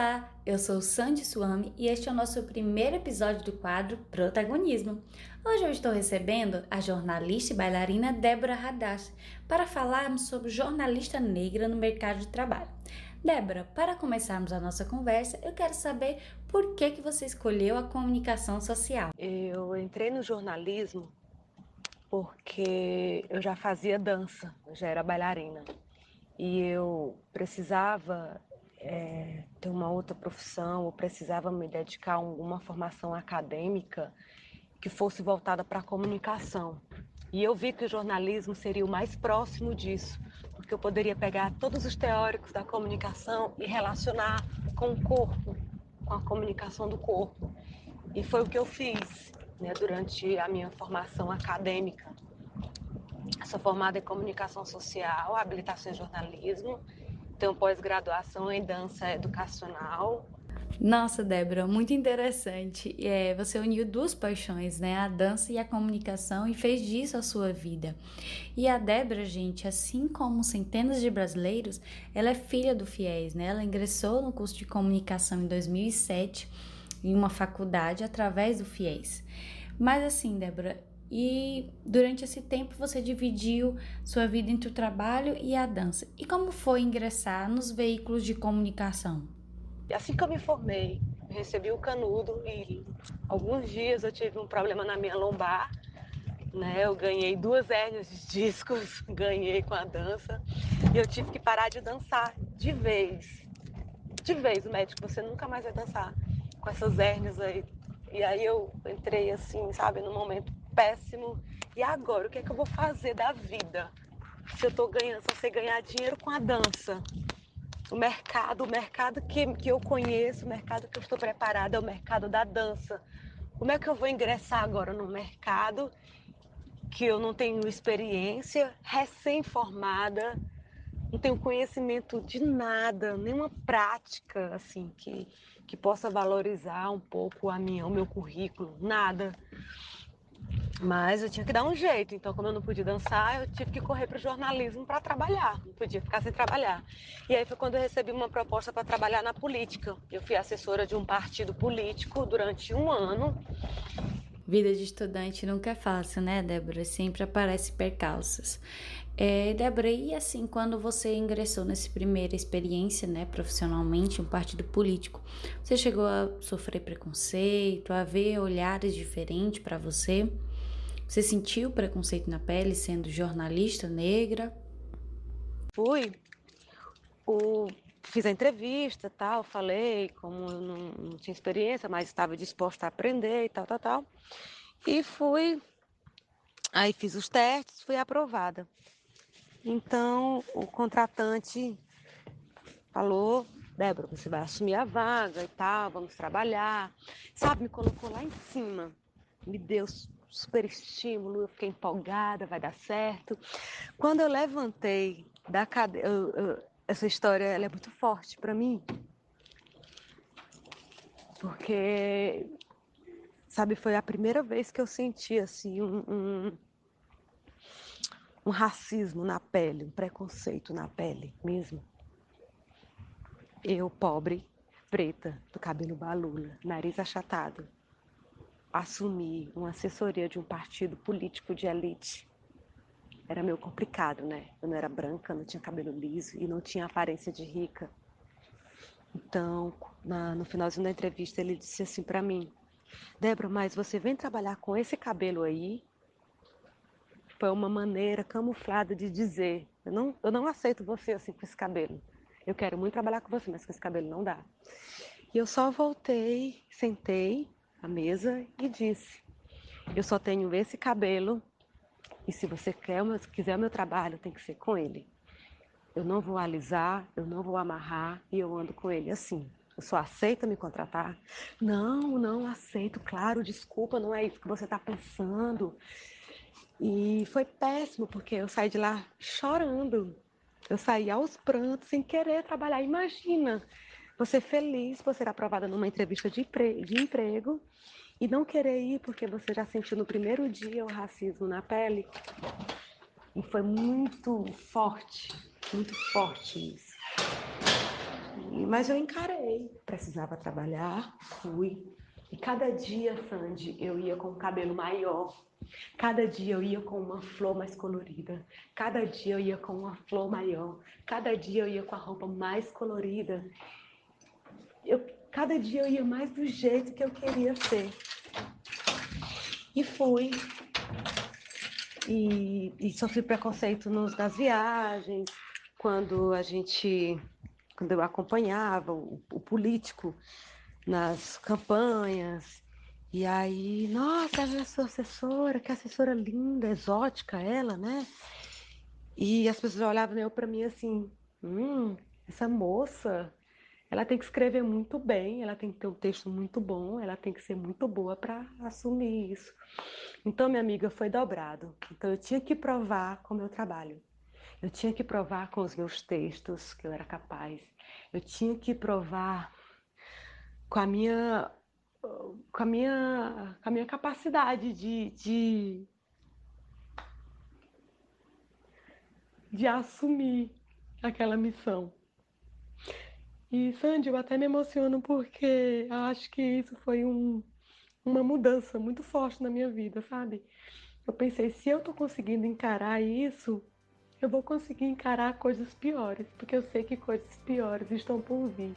Olá, eu sou Sandy Suami e este é o nosso primeiro episódio do quadro Protagonismo. Hoje eu estou recebendo a jornalista e bailarina Débora Hadash para falarmos sobre jornalista negra no mercado de trabalho. Débora, para começarmos a nossa conversa, eu quero saber por que, que você escolheu a comunicação social. Eu entrei no jornalismo porque eu já fazia dança, já era bailarina. E eu precisava é, ter uma outra profissão, ou precisava me dedicar a alguma formação acadêmica que fosse voltada para a comunicação. E eu vi que o jornalismo seria o mais próximo disso, porque eu poderia pegar todos os teóricos da comunicação e relacionar com o corpo, com a comunicação do corpo. E foi o que eu fiz né, durante a minha formação acadêmica. Sou formada em comunicação social, habilitação em jornalismo tenho pós-graduação em dança educacional. Nossa, Débora, muito interessante. É, você uniu duas paixões, né? A dança e a comunicação e fez disso a sua vida. E a Débora, gente, assim como centenas de brasileiros, ela é filha do FIES, né? Ela ingressou no curso de comunicação em 2007 em uma faculdade através do FIES. Mas assim, Débora, e durante esse tempo você dividiu sua vida entre o trabalho e a dança. E como foi ingressar nos veículos de comunicação? Assim que eu me formei, recebi o canudo e alguns dias eu tive um problema na minha lombar. Né? Eu ganhei duas hérnias de discos, ganhei com a dança e eu tive que parar de dançar de vez. De vez, o médico, você nunca mais vai dançar com essas hérnias aí. E aí eu entrei assim, sabe, no momento péssimo. E agora, o que é que eu vou fazer da vida? Se eu tô ganhando, se você ganhar dinheiro com a dança. O mercado, o mercado que, que eu conheço, o mercado que eu estou preparada é o mercado da dança. Como é que eu vou ingressar agora no mercado que eu não tenho experiência, recém-formada, não tenho conhecimento de nada, nenhuma prática assim que, que possa valorizar um pouco a minha, o meu currículo, nada. Mas eu tinha que dar um jeito, então como eu não podia dançar, eu tive que correr para o jornalismo para trabalhar, não podia ficar sem trabalhar. E aí foi quando eu recebi uma proposta para trabalhar na política. Eu fui assessora de um partido político durante um ano. Vida de estudante nunca é fácil, né, Débora? Sempre aparece percalços. É, Débora, e assim, quando você ingressou nessa primeira experiência, né, profissionalmente, um partido político, você chegou a sofrer preconceito, a ver olhares diferentes para você? Você sentiu preconceito na pele sendo jornalista negra? Fui. O, fiz a entrevista, tal, falei como eu não, não tinha experiência, mas estava disposta a aprender e tal, tal, tal. E fui. Aí fiz os testes, fui aprovada. Então o contratante falou, Débora, você vai assumir a vaga e tal, vamos trabalhar. Sabe, me colocou lá em cima, me deu super estímulo, eu fiquei empolgada, vai dar certo. Quando eu levantei da cadeira, essa história é muito forte para mim, porque sabe foi a primeira vez que eu senti assim um, um, um racismo na pele, um preconceito na pele mesmo. Eu pobre, preta, do cabelo balula, nariz achatado, assumir uma assessoria de um partido político de elite era meio complicado, né? Eu não era branca, não tinha cabelo liso e não tinha aparência de rica. Então, na, no finalzinho da entrevista, ele disse assim para mim: Débora, mas você vem trabalhar com esse cabelo aí? Foi uma maneira camuflada de dizer: eu não, eu não aceito você assim com esse cabelo. Eu quero muito trabalhar com você, mas com esse cabelo não dá. E eu só voltei, sentei à mesa e disse: Eu só tenho esse cabelo e se você quer, se quiser o meu trabalho, tem que ser com ele. Eu não vou alisar, eu não vou amarrar e eu ando com ele assim. Eu só aceita me contratar? Não, não aceito, claro, desculpa, não é isso que você está pensando. E foi péssimo, porque eu saí de lá chorando. Eu saí aos prantos, sem querer trabalhar. Imagina, você feliz por ser aprovada numa entrevista de, de emprego e não querer ir porque você já sentiu no primeiro dia o racismo na pele. E foi muito forte, muito forte isso. mas eu encarei, precisava trabalhar, fui. E cada dia, Sandy, eu ia com o cabelo maior. Cada dia eu ia com uma flor mais colorida. Cada dia eu ia com uma flor maior. Cada dia eu ia com a roupa mais colorida. Eu, cada dia eu ia mais do jeito que eu queria ser. E fui. E, e sofri preconceito nos, nas viagens, quando a gente, quando eu acompanhava o, o político nas campanhas. E aí, nossa, é sua assessora, que assessora linda, exótica ela, né? E as pessoas olhavam para mim assim, hum, essa moça, ela tem que escrever muito bem, ela tem que ter um texto muito bom, ela tem que ser muito boa para assumir isso. Então, minha amiga, foi dobrado. Então, eu tinha que provar com o meu trabalho. Eu tinha que provar com os meus textos que eu era capaz. Eu tinha que provar com a minha com a minha, com a minha capacidade de, de, de assumir aquela missão. E, Sandy, eu até me emociono porque acho que isso foi um, uma mudança muito forte na minha vida, sabe? Eu pensei, se eu tô conseguindo encarar isso, eu vou conseguir encarar coisas piores, porque eu sei que coisas piores estão por vir.